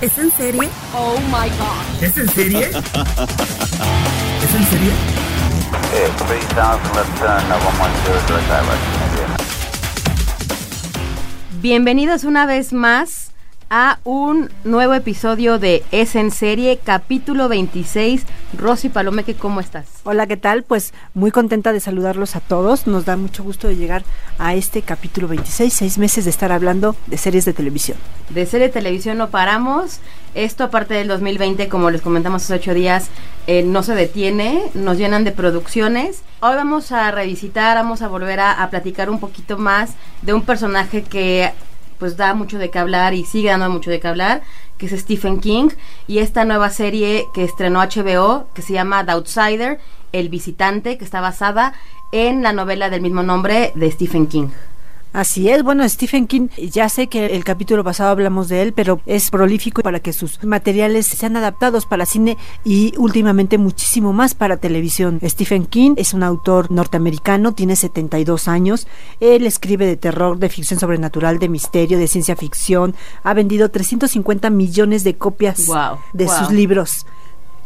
¿Es en serie? Oh my god. ¿Es en serie? ¿Es en serie? Okay, 3000 left turn, uh, 110 direct direction. Bienvenidos una vez más a un nuevo episodio de Es en Serie, capítulo 26. Rosy Palomeque, ¿cómo estás? Hola, ¿qué tal? Pues muy contenta de saludarlos a todos. Nos da mucho gusto de llegar a este capítulo 26, seis meses de estar hablando de series de televisión. De serie de televisión no paramos. Esto aparte del 2020, como les comentamos hace ocho días, eh, no se detiene, nos llenan de producciones. Hoy vamos a revisitar, vamos a volver a, a platicar un poquito más de un personaje que pues da mucho de qué hablar y sigue dando mucho de qué hablar, que es Stephen King, y esta nueva serie que estrenó HBO, que se llama The Outsider, El Visitante, que está basada en la novela del mismo nombre de Stephen King. Así es, bueno, Stephen King, ya sé que el capítulo pasado hablamos de él, pero es prolífico para que sus materiales sean adaptados para cine y últimamente muchísimo más para televisión. Stephen King es un autor norteamericano, tiene 72 años, él escribe de terror, de ficción sobrenatural, de misterio, de ciencia ficción, ha vendido 350 millones de copias Wow, de wow. sus libros.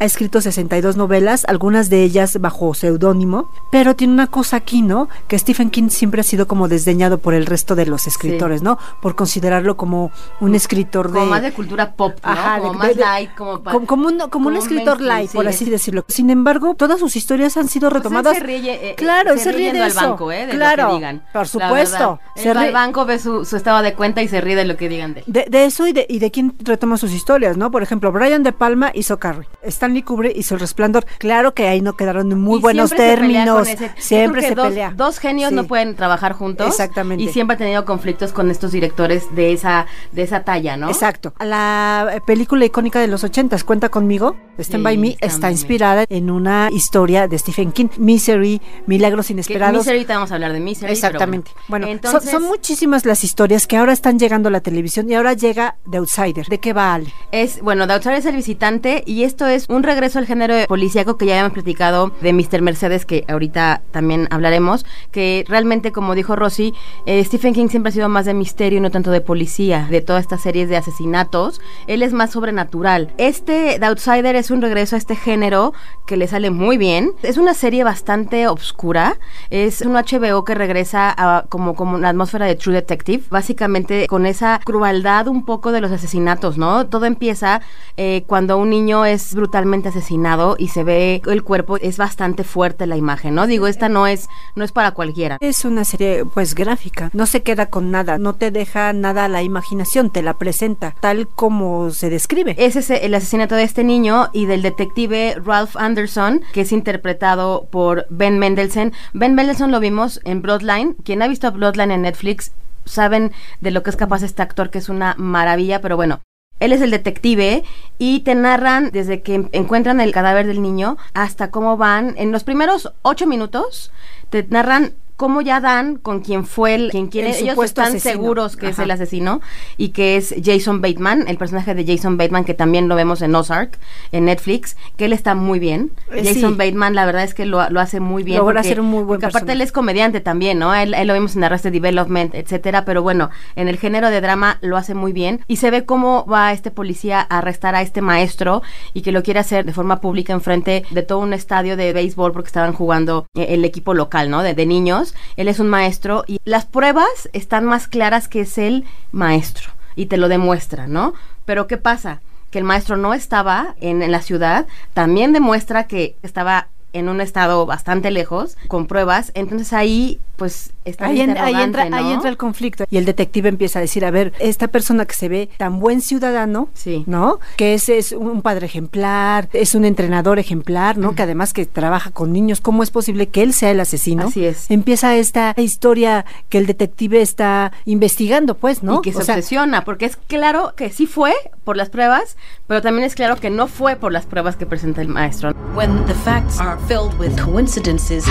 Ha escrito 62 novelas, algunas de ellas bajo seudónimo, pero tiene una cosa aquí, ¿no? Que Stephen King siempre ha sido como desdeñado por el resto de los escritores, ¿no? Por considerarlo como un escritor de... Como más de cultura pop, ¿no? Ajá, como de- más de- light, como, pa- como, como un, como un como escritor mainstream, light, por sí. así decirlo. Sin embargo, todas sus historias han sido Pues él retomadas. se ríe, eh, eh, claro, se ríe de al eso. banco, ¿eh? De claro, lo que digan. por supuesto. Se Él va ríe- al banco, ve su, su estado de cuenta y se ríe de lo que digan de él. de, eso y de, y de quién retoma sus historias, ¿no? Por ejemplo, Brian De Palma hizo Carrie, Stanley Kubrick hizo El Resplandor. Claro que ahí no quedaron en muy Y buenos siempre términos. siempre se dos, pelea. Dos genios Sí. no pueden trabajar juntos. Exactamente. Y siempre ha tenido conflictos con estos directores de esa, de esa talla, ¿no? Exacto. La eh, película icónica de los ochentas, Cuenta conmigo, Stand Sí, by Me, está inspirada en una historia de Stephen King, Misery, Milagros Inesperados. Misery, ahorita vamos a hablar de Misery. Exactamente. Bueno, son- entonces, son, muchísimas las historias que ahora están llegando a la televisión y ahora llega The Outsider. ¿De qué va Ale? Es, bueno, The Outsider es el visitante y esto es un regreso al género policíaco que ya habíamos platicado de Mr. Mercedes, que ahorita también hablaremos, que realmente, como dijo Rosy, eh, Stephen King siempre ha sido más de misterio y no tanto de policía, de todas estas series de asesinatos. Él es más sobrenatural. Este The Outsider es un regreso a este género que le sale muy bien. Es una serie bastante obscura. Es un HBO que regresa como, como la atmósfera de True Detective, básicamente con esa crueldad un poco de los asesinatos, ¿no? Todo empieza eh, cuando un niño es brutalmente asesinado y se ve el cuerpo, es bastante fuerte la imagen, ¿no? Digo, esta no es, no es para cualquiera. Es una serie pues gráfica, no se queda con nada, no te deja nada a la imaginación, te la presenta tal como se describe. Ese es el asesinato de este niño y del detective Ralph Anderson, que es interpretado por Ben Mendelsohn. Ben Mendelsohn lo vimos en Bloodline. Quien ha visto Bloodline en Netflix saben de lo que es capaz este actor, que es una maravilla, pero bueno. Él es el detective y te narran desde que en- encuentran el cadáver del niño hasta cómo van. En los primeros ocho minutos te narran cómo ya dan con quién fue el, quien quiere. El Ellos están asesino. seguros que es el asesino y que es Jason Bateman, el personaje de Jason Bateman que también lo vemos en Ozark, en Netflix, que él está muy bien. Eh, Jason sí. Bateman la verdad es que lo, lo hace muy bien. Logra porque- ser un muy buen porque aparte él es comediante también, ¿no? Él, él lo vimos en Arrested Development, etcétera, pero bueno, en el género de drama lo hace muy bien y se ve cómo va este policía a arrestar a este maestro y que lo quiere hacer de forma pública enfrente de todo un estadio de béisbol porque estaban jugando eh, el equipo local, ¿no? De, de niños. Él es un maestro y las pruebas están más claras que es el maestro y te lo demuestra, ¿no? Pero ¿qué pasa? Que el maestro no estaba en, en la ciudad, también demuestra que estaba en un estado bastante lejos, con pruebas, entonces ahí pues está Ahí, en- ahí interrogante, entra, ¿no? ahí entra el conflicto y el detective empieza a decir, a ver, esta persona que se ve tan buen ciudadano, Sí. ¿no? Que es, es un padre ejemplar, es un entrenador ejemplar, ¿no? Que además que trabaja con niños, ¿cómo es posible que él sea el asesino? Así es. Empieza esta historia que el detective está investigando, pues, ¿no? Y que se O sea, obsesiona, porque es claro que sí fue por las pruebas, pero también es claro que no fue por las pruebas que presenta el maestro. When the facts are filled with coincidences,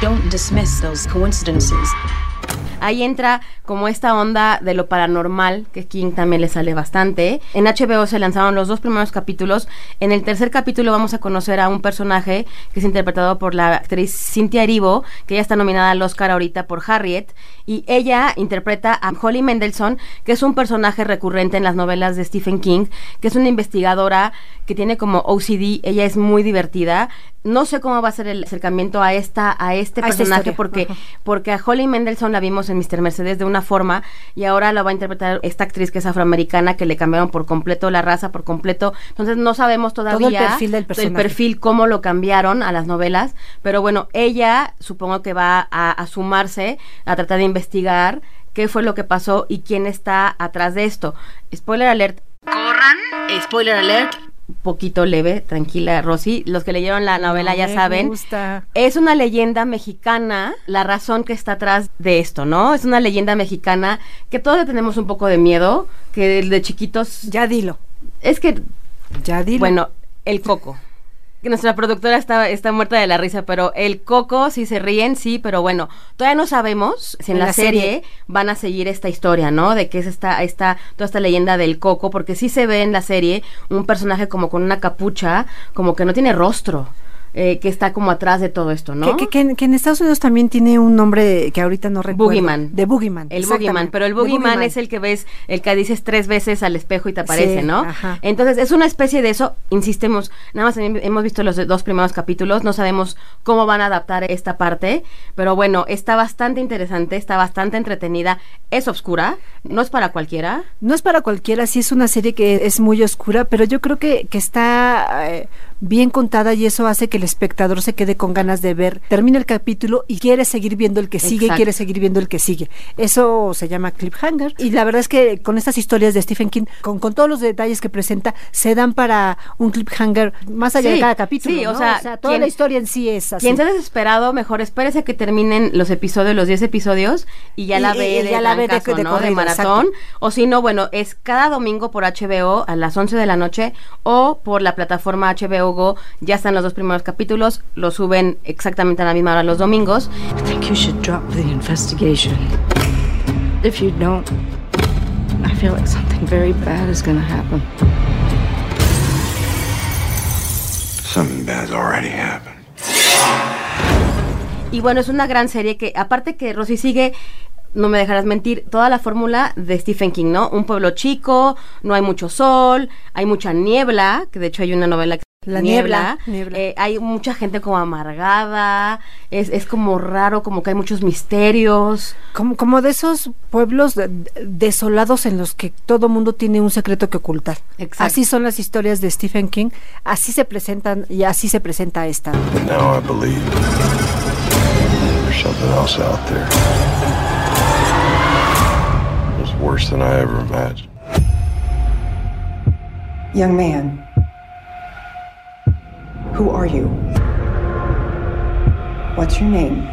don't dismiss those coincidences. substances. Ahí entra como esta onda de lo paranormal, que King también le sale bastante. En HBO se lanzaron los dos primeros capítulos. En el tercer capítulo vamos a conocer a un personaje que es interpretado por la actriz Cynthia Erivo, que ya está nominada al Oscar ahorita por Harriet. Y ella interpreta a Holly Mendelssohn, que es un personaje recurrente en las novelas de Stephen King, que es una investigadora que tiene como OCD. Ella es muy divertida. No sé cómo va a ser el acercamiento a esta a este A personaje porque porque a Holly Mendelssohn la vimos en Mr. Mercedes de una forma y ahora la va a interpretar esta actriz que es afroamericana que le cambiaron por completo la raza, por completo. Entonces no sabemos todavía perfil del personaje. perfil, cómo lo cambiaron a las novelas, pero bueno, ella supongo que va a, a sumarse a tratar de investigar qué fue lo que pasó y quién está atrás de esto. Spoiler alert. Corran. Spoiler alert. Poquito leve, tranquila, Rosy. Los que leyeron la novela no ya me saben. gusta. Es una leyenda mexicana la razón que está atrás de esto, ¿no? Es una leyenda mexicana que todos tenemos un poco de miedo, que de chiquitos... Ya dilo, Es que, ya dilo. bueno, el coco. Que nuestra productora está, está muerta de la risa, pero el coco, si se ríen, sí, pero bueno, todavía no sabemos si en, En la, serie. van a seguir esta historia, ¿no? De que es esta, esta, toda esta leyenda del coco, porque sí se ve en la serie un personaje como con una capucha, como que no tiene rostro, eh, que está como atrás de todo esto, ¿no? Que, que- que en- que en Estados Unidos también tiene un nombre que ahorita no recuerdo. Boogeyman. De Boogeyman. El boogeyman, pero el boogeyman es el que ves, el que dices tres veces al espejo y te aparece, Sí, ¿no? ajá. Entonces es una especie de eso, insistemos, nada más hem- hemos visto los dos primeros capítulos, no sabemos cómo van a adaptar esta parte, pero bueno, está bastante interesante, está bastante entretenida, es oscura, no es para cualquiera. No es para cualquiera, sí es una serie que es muy oscura, pero yo creo que, que está eh, bien contada y eso hace que el espectador se quede con ganas de ver, termina el capítulo y quiere seguir viendo el que sigue y Exacto. quiere seguir viendo el que sigue. Eso se llama cliffhanger y la verdad es que con estas historias de Stephen King, con, con todos los detalles que presenta, se dan para un cliffhanger más allá Sí, de cada capítulo. sí, o sea, toda quien- la historia en sí es así. Quien se ha desesperado, mejor espérese a que terminen los episodios, los 10 episodios, y ya Y- la ve y de, ya la ve de- de ¿no? de maratón. exacto. O si no, bueno, es cada domingo por HBO a las 11 de la noche o por la plataforma HBO Go. Ya están los dos primeros capítulos, los suben exactamente a la misma hora los domingos. I think you should drop the investigation. If you don't, I feel like something very bad is gonna happen. Something bad's already happened. Y bueno, es una gran serie que, aparte que Rosy sigue, no me dejarás mentir, toda la fórmula de Stephen King, ¿no? Un pueblo chico, no hay mucho sol, hay mucha niebla, que de hecho hay una novela que La niebla, niebla. Eh, hay mucha gente como amargada, es, es como raro, como que hay muchos misterios. Como, como de esos pueblos de- de- desolados en los que todo mundo tiene un secreto que ocultar. Exacto. Así son las historias de Stephen King, así se presentan y así se presenta esta. But now who are you? What's your name?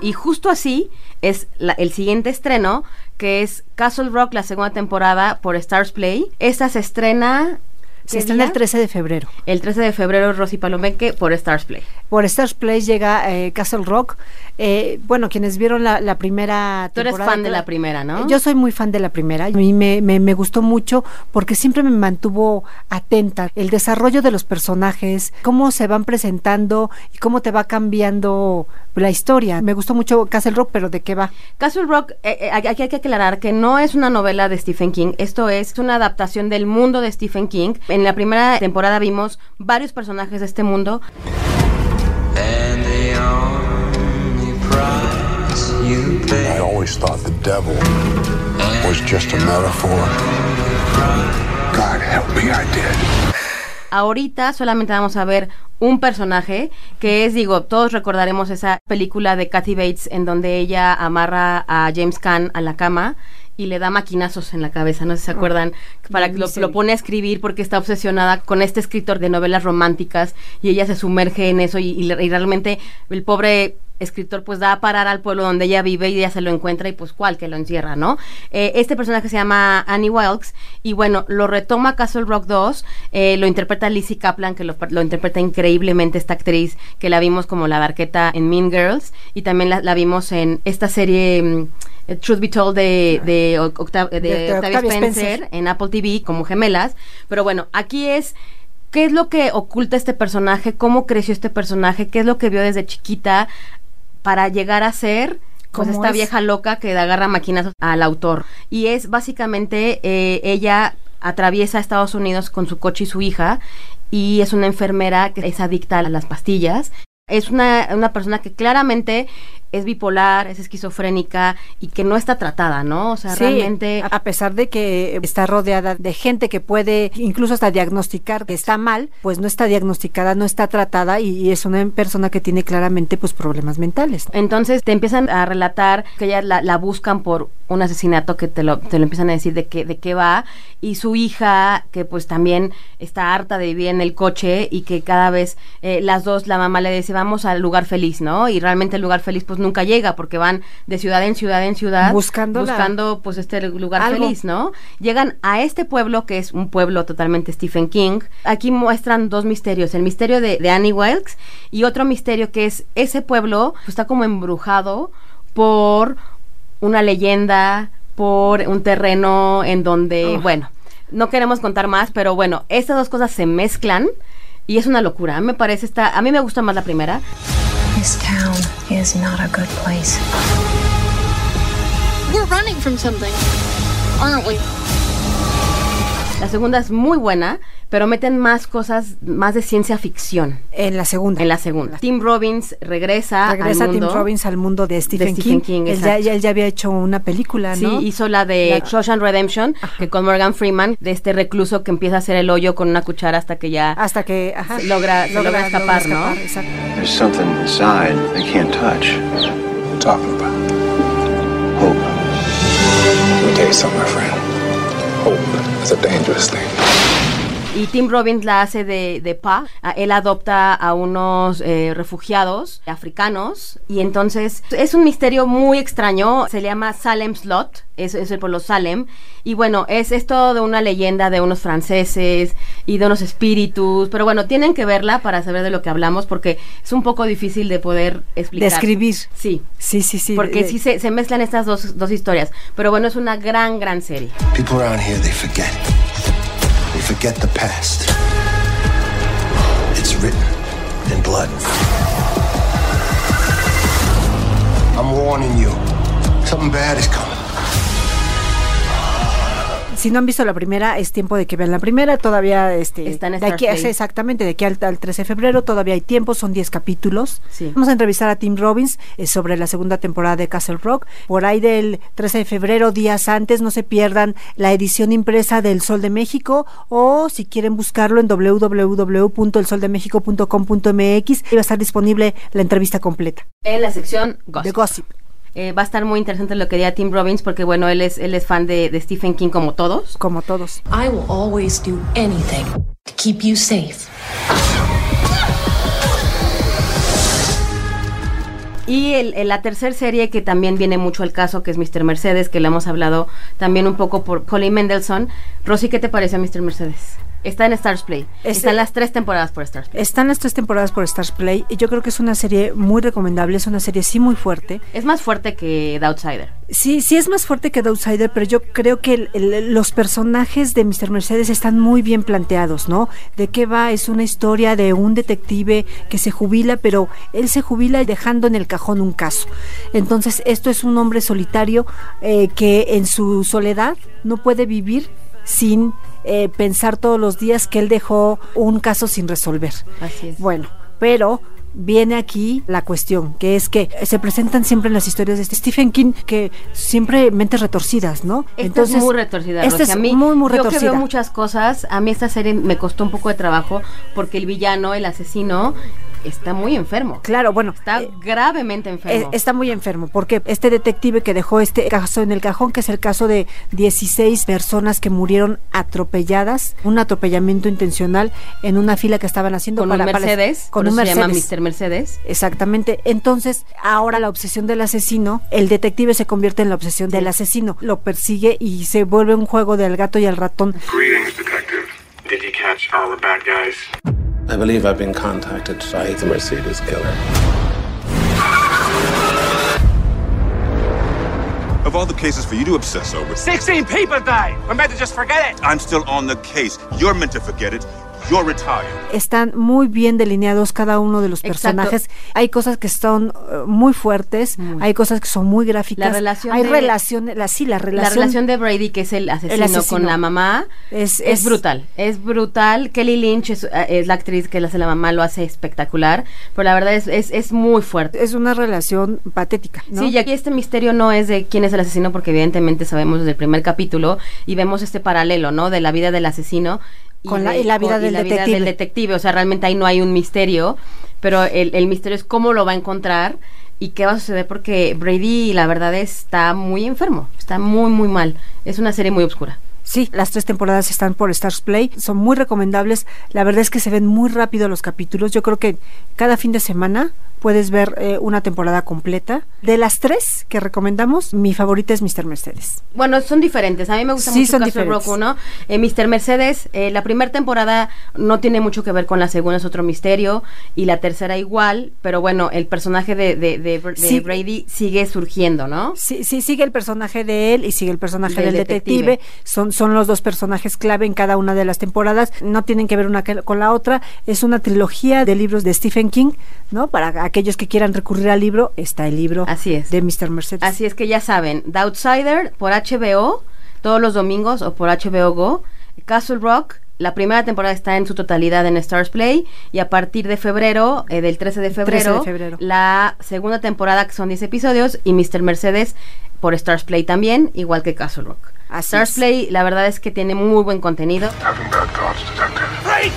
Y justo así es la- el siguiente estreno, que es Castle Rock, la segunda temporada por Stars Play. Esta se estrena... Se ¿qué estrena el día? 13 de febrero. El 13 de febrero, Rosy Palomeque por Stars Play. Por Stars Play llega eh, Castle Rock. Eh, bueno, quienes vieron la, la primera Tú eres fan de la primera, ¿no? Yo soy muy fan de la primera. A mí me, me, me gustó mucho porque siempre me mantuvo atenta. El desarrollo de los personajes, cómo se van presentando y cómo te va cambiando la historia. Me gustó mucho Castle Rock, pero ¿de qué va? Castle Rock, eh, eh, aquí hay que aclarar que no es una novela de Stephen King, esto es una adaptación del mundo de Stephen King. En la primera temporada vimos varios personajes de este mundo. I always thought the devil was just a metaphor. God help me, I did. ahorita solamente vamos a ver un personaje que es, digo, todos recordaremos esa película de Kathy Bates en donde ella amarra a James Caan a la cama y le da maquinazos en la cabeza, no sé si se acuerdan, para que lo, lo pone a escribir porque está obsesionada con este escritor de novelas románticas y ella se sumerge en eso y, y le- y realmente el pobre escritor pues da a parar al pueblo donde ella vive y ella se lo encuentra y pues cuál que lo encierra, ¿no? Eh, este personaje se llama Annie Wilkes y bueno, lo retoma Castle Rock 2, eh, lo interpreta Lizzie Kaplan, que lo, lo interpreta increíblemente esta actriz, que la vimos como la barqueta en Mean Girls y también la, la vimos en esta serie... mm, eh, Truth Be Told de, de, de De Octavia Octavia Spencer, Spencer. en Apple TV como gemelas, pero bueno, aquí es qué es lo que oculta este personaje, cómo creció este personaje, qué es lo que vio desde chiquita para llegar a ser pues ¿Cómo esta es? vieja loca que agarra maquinazos al autor. Y es básicamente eh, ella atraviesa Estados Unidos con su coche y su hija y es una enfermera que es adicta a las pastillas. Es una, una persona que claramente es bipolar, es esquizofrénica y que no está tratada, ¿no? O sea, Sí, realmente... a pesar de que está rodeada de gente que puede incluso hasta diagnosticar que está mal, pues no está diagnosticada, no está tratada y, y es una persona que tiene claramente pues problemas mentales. Entonces te empiezan a relatar que ella la, la buscan por un asesinato que te lo, te lo empiezan a decir de qué, de qué va y su hija que pues también está harta de vivir en el coche y que cada vez eh, las dos la mamá le dice vamos al lugar feliz, ¿no? Y realmente el lugar feliz pues nunca llega porque van de ciudad en ciudad en ciudad Buscando buscando pues este lugar Algo. feliz, ¿no? Llegan a este pueblo que es un pueblo totalmente Stephen King. Aquí muestran dos misterios, el misterio de, de Annie Wilkes y otro misterio que es ese pueblo pues, está como embrujado por una leyenda, por un terreno en donde, Oh. bueno, no queremos contar más, pero bueno, estas dos cosas se mezclan y es una locura. Me parece esta, a mí me gusta más la primera. This town is not a good place. We're running from something, aren't we? La segunda es muy buena, pero meten más cosas, más de ciencia ficción. En la segunda. En la segunda. Tim Robbins regresa, Regresa al Tim mundo. Robbins al mundo de Stephen, Stephen King. King, él, ya, él ya había hecho una película, Sí, ¿no? hizo la de La- Shawshank Redemption, que con Morgan Freeman, de este recluso que empieza a hacer el hoyo con una cuchara hasta que ya Hasta que ajá, se logra, se logra escapar, ¿no? exacto. There's something inside they can't touch. What you talking about? Hope. Let me tell you something, my friend. Hope is a dangerous thing. Y Tim Robbins la hace de, de Pa. Ah, Él adopta a unos eh, refugiados africanos y entonces es un misterio muy extraño. Se llama Salem Slot, es, es el pueblo Salem. Y bueno, es, es todo de una leyenda de unos franceses y de unos espíritus. Pero bueno, tienen que verla para saber de lo que hablamos porque es un poco difícil de poder explicar. Describir. Sí. Sí, sí, sí. Porque eh, sí se, se mezclan estas dos, dos historias. Pero bueno, es una gran, gran serie. People around here, they forget. Forget the past. It's written in blood. I'm warning you. Something bad is coming. Si no han visto la primera, es tiempo de que vean la primera. Todavía este, Está en de aquí, exactamente, de aquí al, al 13 de febrero todavía hay tiempo, son 10 capítulos. Sí. Vamos a entrevistar a Tim Robbins eh, sobre la segunda temporada de Castle Rock. Por ahí del 13 de febrero, días antes, no se pierdan la edición impresa del Sol de México o si quieren buscarlo en www.elsoldemexico.com.mx va a estar disponible la entrevista completa. En la sección Gossip. De Gossip. Eh, va a estar muy interesante lo que diga Tim Robbins porque bueno, él es, él es fan de, de Stephen King como todos. Como todos. I will always do anything to keep you safe. Y el, el- la tercera serie que también viene mucho al caso, que es Mr. Mercedes, que le hemos hablado también un poco por Colin Mendelssohn. Rosy, ¿qué te parece Mr. Mercedes? Está en Stars Play. Este- Están las tres temporadas por Stars Play. Están las tres temporadas por Stars Play y yo creo que es una serie muy recomendable, es una serie sí muy fuerte. Es más fuerte que The Outsider. Sí, sí es más fuerte que The Outsider, pero yo creo que el- el- los personajes de Mr. Mercedes están muy bien planteados, ¿no? ¿De qué va? Es una historia de un detective que se jubila, pero él se jubila dejando en el cajón un caso. Entonces, esto es un hombre solitario eh, que en su soledad no puede vivir sin eh, pensar todos los días que él dejó un caso sin resolver. Así es. Bueno, pero viene aquí la cuestión, que es que se presentan siempre en las historias de Stephen King que siempre mentes retorcidas, ¿no? Esta es muy retorcida, esta es a mí, muy, muy yo que retorcida. veo muchas cosas, a mí esta serie me costó un poco de trabajo porque el villano, el asesino, está muy enfermo. Claro, bueno, Está gravemente Eh, enfermo. está muy enfermo porque este detective que dejó este caso en el cajón, que es el caso de 16 personas que murieron atropelladas, un atropellamiento intencional en una fila que estaban haciendo con para un para- Mercedes, con un eso se llama Mercedes. Mr. Mercedes. Exactamente. Entonces, ahora la obsesión del asesino, el detective se convierte en la obsesión del asesino, lo persigue y se vuelve un juego del gato y el ratón. Greetings, catch all the bad guys? I believe I've been contacted by the Mercedes killer. Of all the cases for you to obsess over, 16 people died. We're meant to just forget it. I'm still on the case. You're meant to forget it. You're retired. Están muy bien delineados cada uno de los Exacto. personajes. Hay cosas que son eh, muy fuertes, hay cosas que son muy gráficas. La relación hay de- relaciones, la, sí, la La relación, relación de Brady, que es el asesino, asesino. con la mamá, Es- es, es- brutal. Es brutal. Kelly Lynch es, eh, es la actriz que le hace la mamá, lo hace espectacular. Pero la verdad es, es, es muy fuerte. es una relación patética. ¿no? Sí, y aquí este misterio no es de quién es el asesino, porque evidentemente sabemos desde el primer capítulo y vemos este paralelo, ¿no? De la vida del asesino Con la- y la vida con- del detective. del detective. O sea, realmente ahí no hay un misterio, pero el, el misterio es cómo lo va a encontrar y qué va a suceder, porque Brady, la verdad, está muy enfermo, está muy, muy mal. Es una serie muy oscura. Sí, las tres temporadas están por Stars Play, son muy recomendables. La verdad es que se ven muy rápido los capítulos. Yo creo que cada fin de semana puedes ver eh, una temporada completa. De las tres que recomendamos, mi favorita es Mr. Mercedes. Bueno, son diferentes. A mí me gusta Sí, mucho son diferentes. Rock 1. Eh, Mr. Mercedes, eh, la primera temporada no tiene mucho que ver con la segunda, es otro misterio. Y la tercera igual, pero bueno, el personaje de, de, de- de Sí. Brady sigue surgiendo, ¿no? Sí, sí, sigue el personaje de él y sigue el personaje Del del, detective. detective. Son, son los dos personajes clave en cada una de las temporadas. No tienen que ver una con la otra. Es una trilogía de libros de Stephen King, ¿no? Para aquellos que quieran recurrir al libro, está el libro Así es. de Mr. Mercedes. Así es que ya saben, The Outsider por HBO, todos los domingos o por HBO Go. Castle Rock, la primera temporada está en su totalidad en Stars Play y a partir de febrero, eh, del 13 de 13 de febrero, la segunda temporada que son 10 episodios y Mr. Mercedes por Stars Play también, igual que Castle Rock. Así Stars es. Play, la verdad es que tiene muy buen contenido. Having bad thoughts, detective.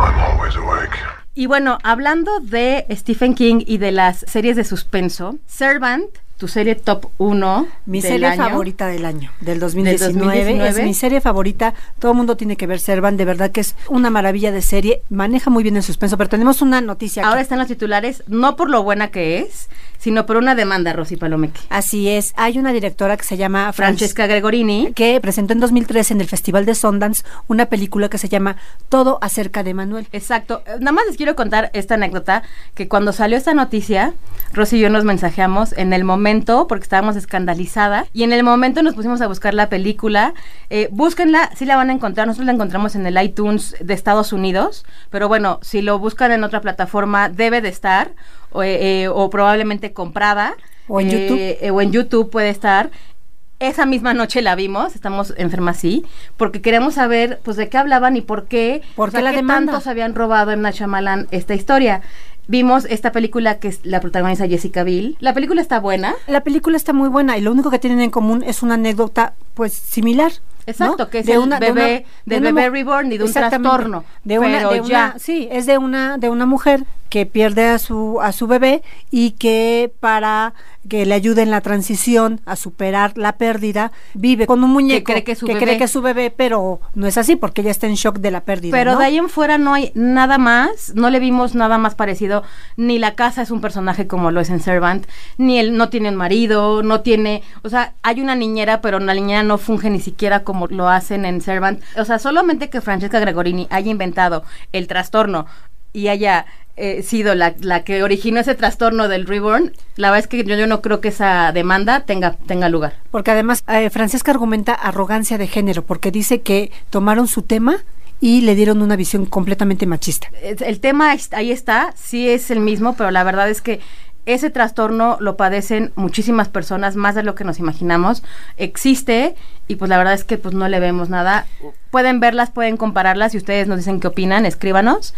I'm always awake. Y bueno, hablando de Stephen King y de las series de suspenso, Servant, tu serie top 1 Mi del serie año. favorita del año, del 2019, 2019. Es mi serie favorita. Todo el mundo tiene que ver Servan. De verdad que es una maravilla de serie. Maneja muy bien el suspenso. Pero tenemos una noticia. aquí. Ahora están los titulares, no por lo buena que es, sino por una demanda, Rosy Palomeque. Así es. Hay una directora que se llama Fran- Francesca Gregorini. que presentó en 2013 en el Festival de Sundance una película que se llama Todo acerca de Manuel. Exacto. Eh, Nada más les quiero contar esta anécdota, que cuando salió esta noticia, Rosy y yo nos mensajeamos en el momento, porque estábamos escandalizadas, y en el momento nos pusimos a buscar la película. Eh, búsquenla, sí la van a encontrar. Nosotros la encontramos en el iTunes de Estados Unidos, pero bueno, si lo buscan en otra plataforma, debe de estar, o, eh, eh, o probablemente comprada. O en Eh, YouTube. eh, o en YouTube puede estar. Esa misma noche la vimos, estamos enfermas sí, porque queremos saber pues de qué hablaban y por qué, ¿Por o qué sea, la qué demanda? tantos habían robado en Shyamalan esta historia. Vimos esta película que es- la protagoniza Jessica Biel. La película está buena. La película está muy buena y lo único que tienen en común es una anécdota pues similar. Exacto, ¿no? que es De el una- de bebé, una- de bebé reborn y de un trastorno. De una, pero de una- ya. sí, es de una, de una mujer que pierde a su, a su bebé y que para que le ayude en la transición a superar la pérdida, vive con un muñeco cree que es su bebé. cree que es su bebé, pero no es así porque ella está en shock de la pérdida. Pero ¿no? de ahí en fuera no hay nada más, no le vimos nada más parecido, ni la casa es un personaje como lo es en Servant, ni él no tiene un marido, no tiene, o sea, hay una niñera, pero la niñera no funge ni siquiera como lo hacen en Servant. O sea, solamente que Francesca Gregorini haya inventado el trastorno y haya eh, sido la, la que originó ese trastorno del reborn, la verdad es que yo, yo no creo que esa demanda tenga, tenga lugar. Porque además eh, Francesca argumenta arrogancia de género, porque dice que tomaron su tema y le dieron una visión completamente machista. El tema ahí está, sí es el mismo, pero la verdad es que ese trastorno lo padecen muchísimas personas, más de lo que nos imaginamos. Existe y pues la verdad es que pues no le vemos nada. Pueden verlas, pueden compararlas y ustedes nos dicen qué opinan, escríbanos.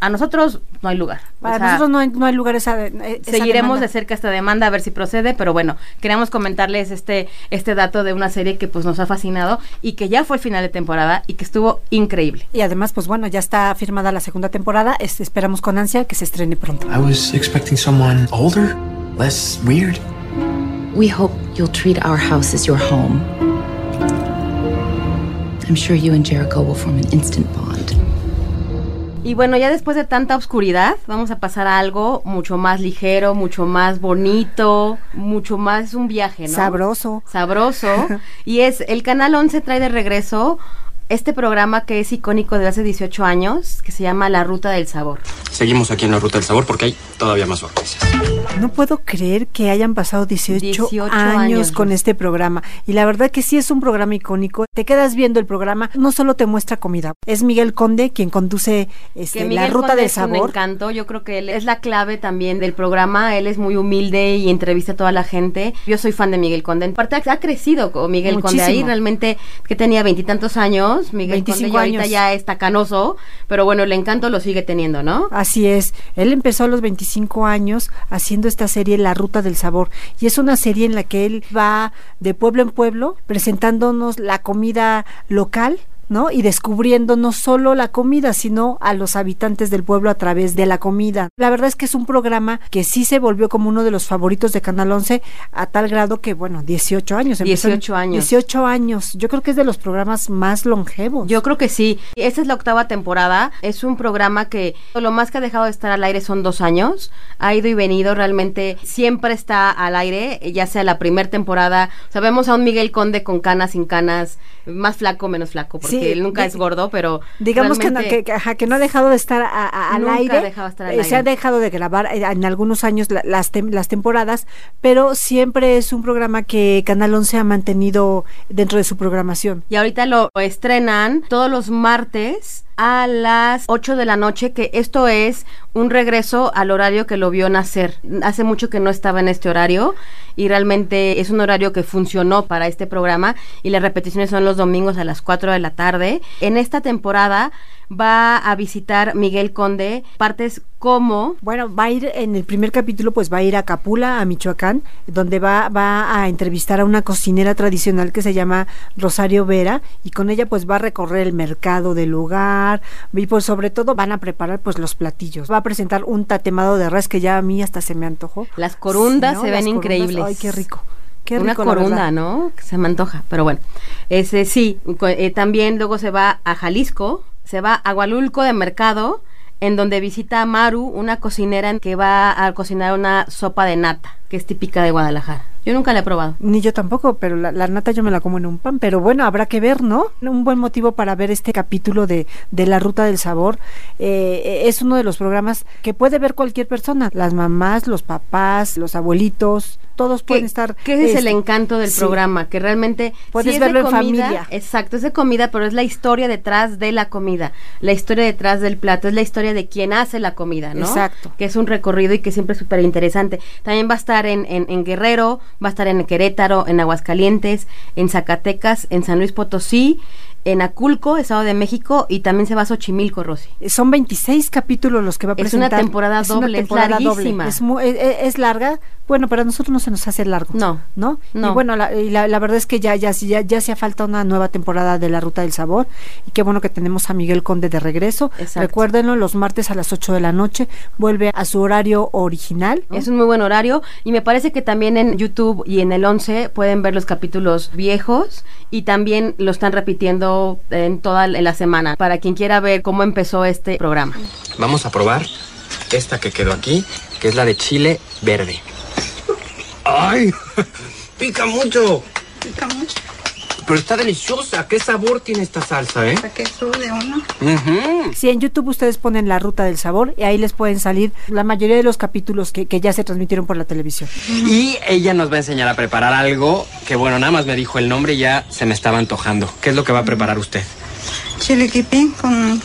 A nosotros no hay lugar. Para O sea, nosotros no hay, no hay lugar esa, esa Seguiremos demanda. de cerca esta demanda a ver si procede, pero bueno, queríamos comentarles este este dato de una serie que pues nos ha fascinado y que ya fue el final de temporada y que estuvo increíble. Y además, pues bueno, ya está firmada la segunda temporada. Este, esperamos con ansia que se estrene pronto. I was expecting someone older, less weird. We hope you'll treat our house as your home. I'm sure you and Jericho will form an instant bond. Y bueno, ya después de tanta oscuridad, vamos a pasar a algo mucho más ligero, mucho más bonito, mucho más un viaje, ¿no? Sabroso. Sabroso. y es, el Canal 11 trae de regreso este programa que es icónico de hace 18 años, que se llama La Ruta del Sabor. Seguimos aquí en la ruta del sabor porque hay todavía más sorpresas. No puedo creer que hayan pasado 18, 18 años, años, con este programa. Y la verdad que sí es un programa icónico. Te quedas viendo el programa, no solo te muestra comida. Es Miguel Conde quien conduce este, la ruta Conde del es sabor. encanto, yo creo que él es la clave también del programa, él es muy humilde y entrevista a toda la gente. Yo soy fan de Miguel Conde, en parte ha crecido con Miguel Conde ahí, realmente que tenía veintitantos años, Miguel Conde 25 ya ahorita años. ya está canoso, pero bueno, el encanto lo sigue teniendo, ¿no? Así es, él empezó a los 25 años haciendo esta serie La Ruta del Sabor y es una serie en la que él va de pueblo en pueblo presentándonos la comida local. ¿No? Y descubriendo no solo la comida, sino a los habitantes del pueblo a través de la comida. La verdad es que es un programa que sí se volvió como uno de los favoritos de Canal 11 a tal grado que, bueno, 18 años. empezó en- 18 años. 18 años. Yo creo que es de los programas más longevos. Yo creo que sí. Esta es la octava temporada. Es un programa que lo más que ha dejado de estar al aire son dos años. Ha ido y venido. Realmente siempre está al aire, ya sea la primera temporada. Sabemos a un Miguel Conde con canas, sin canas, más flaco, menos flaco, porque Sí, él nunca es gordo, pero. Digamos que no, que, que, ajá, que no ha dejado de estar a- a- al Nunca ha aire. dejado de estar al Eh, Se ha aire. dejado de grabar eh, en algunos años la- las, tem- las temporadas, pero siempre es un programa que Canal 11 ha mantenido dentro de su programación. Y ahorita lo estrenan todos los martes a las 8 de la noche, que esto es un regreso al horario que lo vio nacer. Hace mucho que no estaba en este horario y realmente es un horario que funcionó para este programa y las repeticiones son los domingos a las 4 de la tarde. En esta temporada va a visitar Miguel Conde partes como Bueno, va a ir en el primer capítulo, pues va a ir a Capula, a Michoacán, donde va, va a entrevistar a una cocinera tradicional que se llama Rosario Vera, y con ella pues va a recorrer el mercado del lugar, y pues sobre todo van a preparar pues los platillos. Va a presentar un tatemado de res que ya a mí hasta se me antojó. las corundas Sí, ¿no? se Las ven corundas, increíbles. Ay, qué rico. Qué una rico, corunda. ¿no? Que se me antoja, pero bueno. Ese sí, eh, también luego se va a Jalisco, se va a Hualulco de Mercado, en donde visita a Maru, una cocinera que va a cocinar una sopa de nata, que es típica de Guadalajara. Yo nunca la he probado. Ni yo tampoco, pero la, la nata yo me la como en un pan. Pero bueno, habrá que ver, ¿no? Un buen motivo para ver este capítulo de, de La Ruta del Sabor. Eh, es uno de los programas que puede ver cualquier persona. Las mamás, los papás, los abuelitos, todos pueden estar. ese es el este, encanto del sí. programa, que realmente Puedes sí verlo en comida, familia. Exacto, es de comida, pero es la historia detrás de la comida, la historia detrás del plato, es la historia de quien hace la comida, ¿no? Exacto. Que es un recorrido y que siempre es súper interesante. También va a estar en, en, en Guerrero, va a estar en Querétaro, en Aguascalientes, en Zacatecas, en San Luis Potosí, en Aculco, Estado de México, y también se va a Xochimilco, Rosy. Son 26 capítulos los que va a Es una presentar. temporada doble, es larguísima. Es, mu- es- larga. Bueno, para nosotros no se nos hace largo. No. ¿No? No. Y bueno, la, y la, la verdad es que ya, ya, ya, ya hacía falta una nueva temporada de La Ruta del Sabor. Y qué bueno que tenemos a Miguel Conde de regreso. Exacto. Recuérdenlo, los martes a las 8 de la noche. Vuelve a su horario original. ¿no? Es un muy buen horario y me parece que también en YouTube y en el 11 pueden ver los capítulos viejos y también lo están repitiendo en toda la semana para quien quiera ver cómo empezó este programa. Vamos a probar esta que quedó aquí, que es la de chile verde. ¡Ay! ¡Pica mucho! Pica mucho. Pero está deliciosa. ¿Qué sabor tiene esta salsa, eh? Que sude uno. Ujú. Si en YouTube ustedes ponen La Ruta del Sabor y ahí les pueden salir la mayoría de los capítulos que, que ya se transmitieron por la televisión. Y ella nos va a enseñar a preparar algo que, bueno, nada más me dijo el nombre y ya se me estaba antojando. ¿Qué es lo que va a preparar usted? Chile quipín con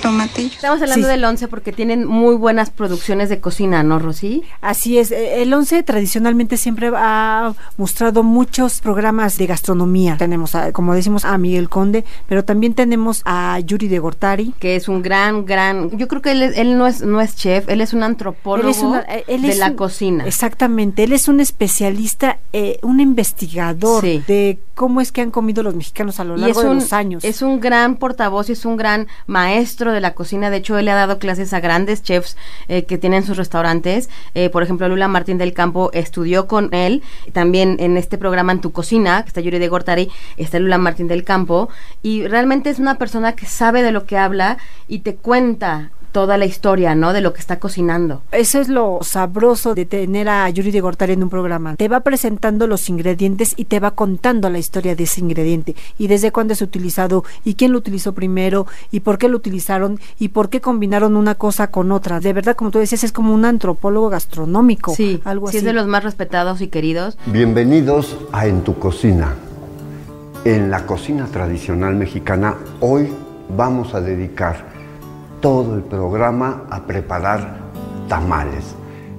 tomate. Estamos hablando Sí. del 11 porque tienen muy buenas producciones de cocina, ¿no, Rosy? Así es, eh, el 11 tradicionalmente siempre ha mostrado muchos programas de gastronomía. Tenemos, a- como decimos, a Miguel Conde, pero también tenemos a Yuri de Gortari. Que es un gran, gran... Yo creo que él, es- él no, es, no es chef, él es un antropólogo Él es una- él de es la un- cocina. Exactamente, él es un especialista, eh, un investigador Sí. de cómo es que han comido los mexicanos a lo Y largo es de un, los años. es un gran portavoz y es un gran maestro de la cocina. De hecho, él le ha dado clases a grandes chefs eh, que tienen sus restaurantes. Eh, por ejemplo, Lula Martín del Campo estudió con él. También en este programa En tu cocina, que está Yuri de Gortari, está Lula Martín del Campo. Y realmente es una persona que sabe de lo que habla y te cuenta toda la historia, ¿no? De lo que está cocinando. Eso es lo sabroso de tener a Yuri de Gortari en un programa. Te va presentando los ingredientes y te va contando la historia de ese ingrediente y desde cuándo es utilizado y quién lo utilizó primero y por qué lo utilizaron y por qué combinaron una cosa con otra. De verdad, como tú decías, es como un antropólogo gastronómico. Sí, algo sí así. es de los más respetados y queridos. Bienvenidos a En tu cocina. En la cocina tradicional mexicana hoy vamos a dedicar todo el programa a preparar tamales.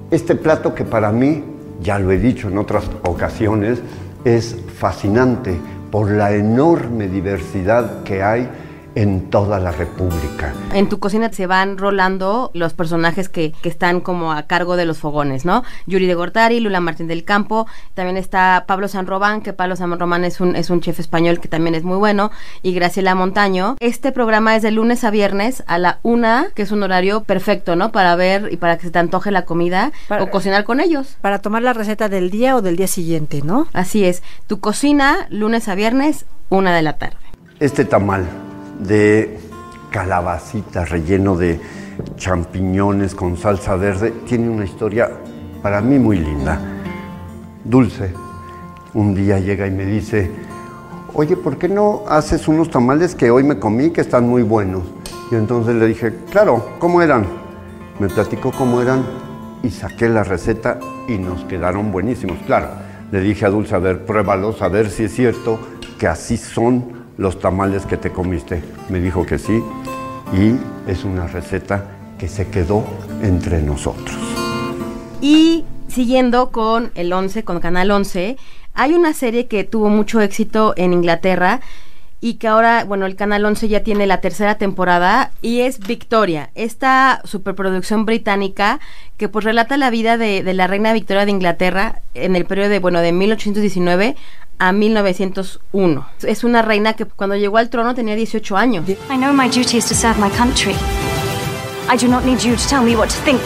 Este plato que para mí, ya lo he dicho en otras ocasiones, es fascinante por la enorme diversidad que hay en toda la República. En tu cocina se van rolando los personajes que, que están como a cargo de los fogones, ¿no? Yuri de Gortari, Lula Martín del Campo, también está Pablo San Román, que Pablo San Román es un, es un chef español que también es muy bueno, y Graciela Montaño. Este programa es de lunes a viernes a la una, que es un horario perfecto, ¿no? Para ver y para que se te antoje la comida Para- o cocinar con ellos. Para tomar la receta del día o del día siguiente, ¿no? Así es. Tu cocina, lunes a viernes, una de la tarde. Este tamal de calabacita relleno de champiñones con salsa verde tiene una historia para mí muy linda. Dulce, un día llega y me dice, oye, ¿por qué no haces unos tamales que hoy me comí que están muy buenos? Y entonces le dije, claro, ¿cómo eran? Me platicó cómo eran y saqué la receta y nos quedaron buenísimos. Claro, le dije a Dulce, a ver, pruébalos, a ver si es cierto que así son los tamales que te comiste. Me dijo que sí y es una receta que se quedó entre nosotros. Y siguiendo con el 11, con Canal 11, hay una serie que tuvo mucho éxito en Inglaterra y que ahora, bueno, el Canal 11 ya tiene la tercera temporada y es Victoria, esta superproducción británica que pues relata la vida de, de la reina Victoria de Inglaterra en el periodo de, bueno, de 1819 a 1901. Es una reina que cuando llegó al trono tenía 18 años. I know my duty is to serve my country. I do not need you to tell me what to think.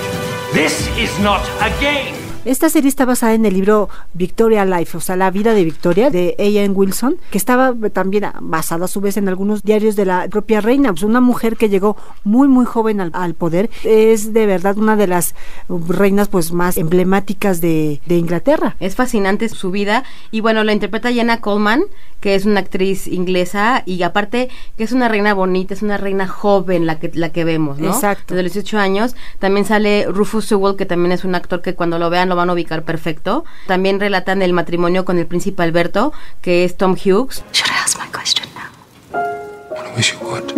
This is not a game. Esta serie está basada en el libro Victoria Life, o sea, la vida de Victoria, de A.N. Wilson, que estaba también basada a su vez en algunos diarios de la propia reina. Pues una mujer que llegó muy, muy joven al, al poder. Es de verdad una de las reinas pues más emblemáticas de, de Inglaterra. Es fascinante su vida y bueno, la interpreta Jenna Coleman, que es una actriz inglesa y aparte que es una reina bonita, es una reina joven la que la que vemos, ¿no? Exacto. De los 18 años. También sale Rufus Sewell, que también es un actor que cuando lo vean lo van a ubicar perfecto. También relatan el matrimonio con el príncipe Alberto, que es Tom Hughes. Should I ask my question now? I wish you would.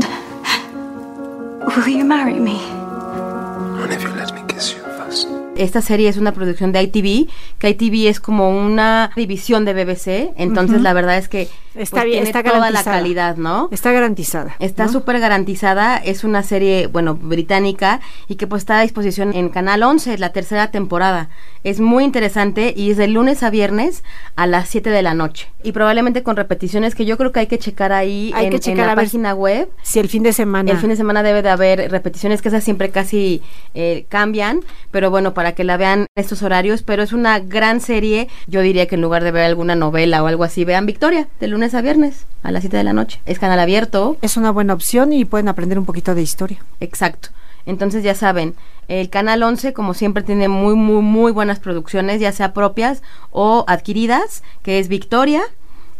Will you marry me? And if you let me kiss you first. Esta serie es una producción de ITV, que ITV es como una división de BBC, entonces Ujú. la verdad es que Está pues, bien, tiene está toda la garantizada. calidad, ¿no? Está garantizada. Está ¿no? súper garantizada, es una serie, bueno, británica y que pues está a disposición en Canal 11, la tercera temporada. Es muy interesante y es de lunes a viernes a las 7 de la noche. Y probablemente con repeticiones que yo creo que hay que checar ahí Hay en, que en checar la a ver página web. Si el fin de semana. El fin de semana debe de haber repeticiones que esas siempre casi eh, cambian, pero bueno, para que la vean estos horarios, pero es una gran serie. Yo diría que en lugar de ver alguna novela o algo así, vean Victoria, de lunes a viernes a las 7 de la noche. Es canal abierto. Es una buena opción y pueden aprender un poquito de historia. Exacto. Entonces ya saben, el Canal 11 como siempre tiene muy, muy, muy buenas producciones, ya sea propias o adquiridas, que es Victoria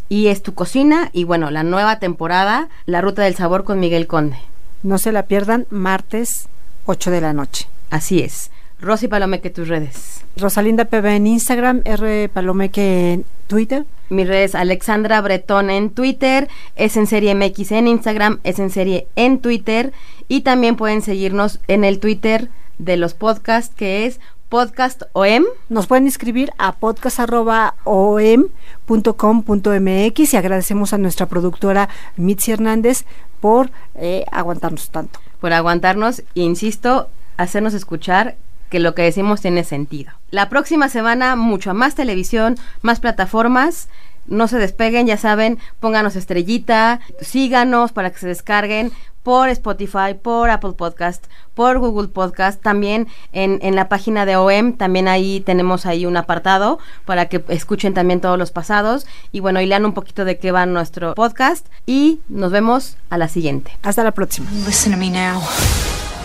y es Tu Cocina y bueno, la nueva temporada, La Ruta del Sabor con Miguel Conde. No se la pierdan martes 8 de la noche. Así es. Rosy Palomeque, tus redes. Rosalinda PB en Instagram, R Palomeque en Twitter. Mi red es Alexandra Bretón en Twitter, es en serie MX en Instagram, es en serie en Twitter y también pueden seguirnos en el Twitter de los podcasts que es podcast OM. Nos pueden inscribir a podcast.om.com.mx y agradecemos a nuestra productora Mitzi Hernández por eh, aguantarnos tanto. Por aguantarnos, insisto, hacernos escuchar que lo que decimos tiene sentido. La próxima semana, mucho más televisión, más plataformas. No se despeguen, ya saben, pónganos estrellita, síganos para que se descarguen por Spotify, por Apple Podcast, por Google Podcast, también en, en, la página de OEM, también ahí tenemos ahí un apartado para que escuchen también todos los pasados y bueno, y lean un poquito de qué va nuestro podcast y nos vemos a la siguiente. Hasta la próxima.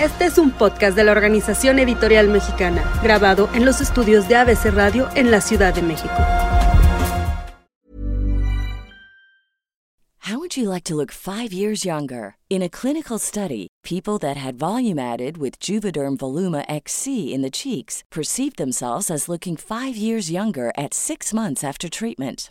Este es un podcast de la Organización Editorial Mexicana, grabado en los estudios de ABC Radio en la Ciudad de México. How would you like to look five years younger? In a clinical study, people that had volume added with Juvederm Voluma XC in the cheeks perceived themselves as looking five years younger at six months after treatment.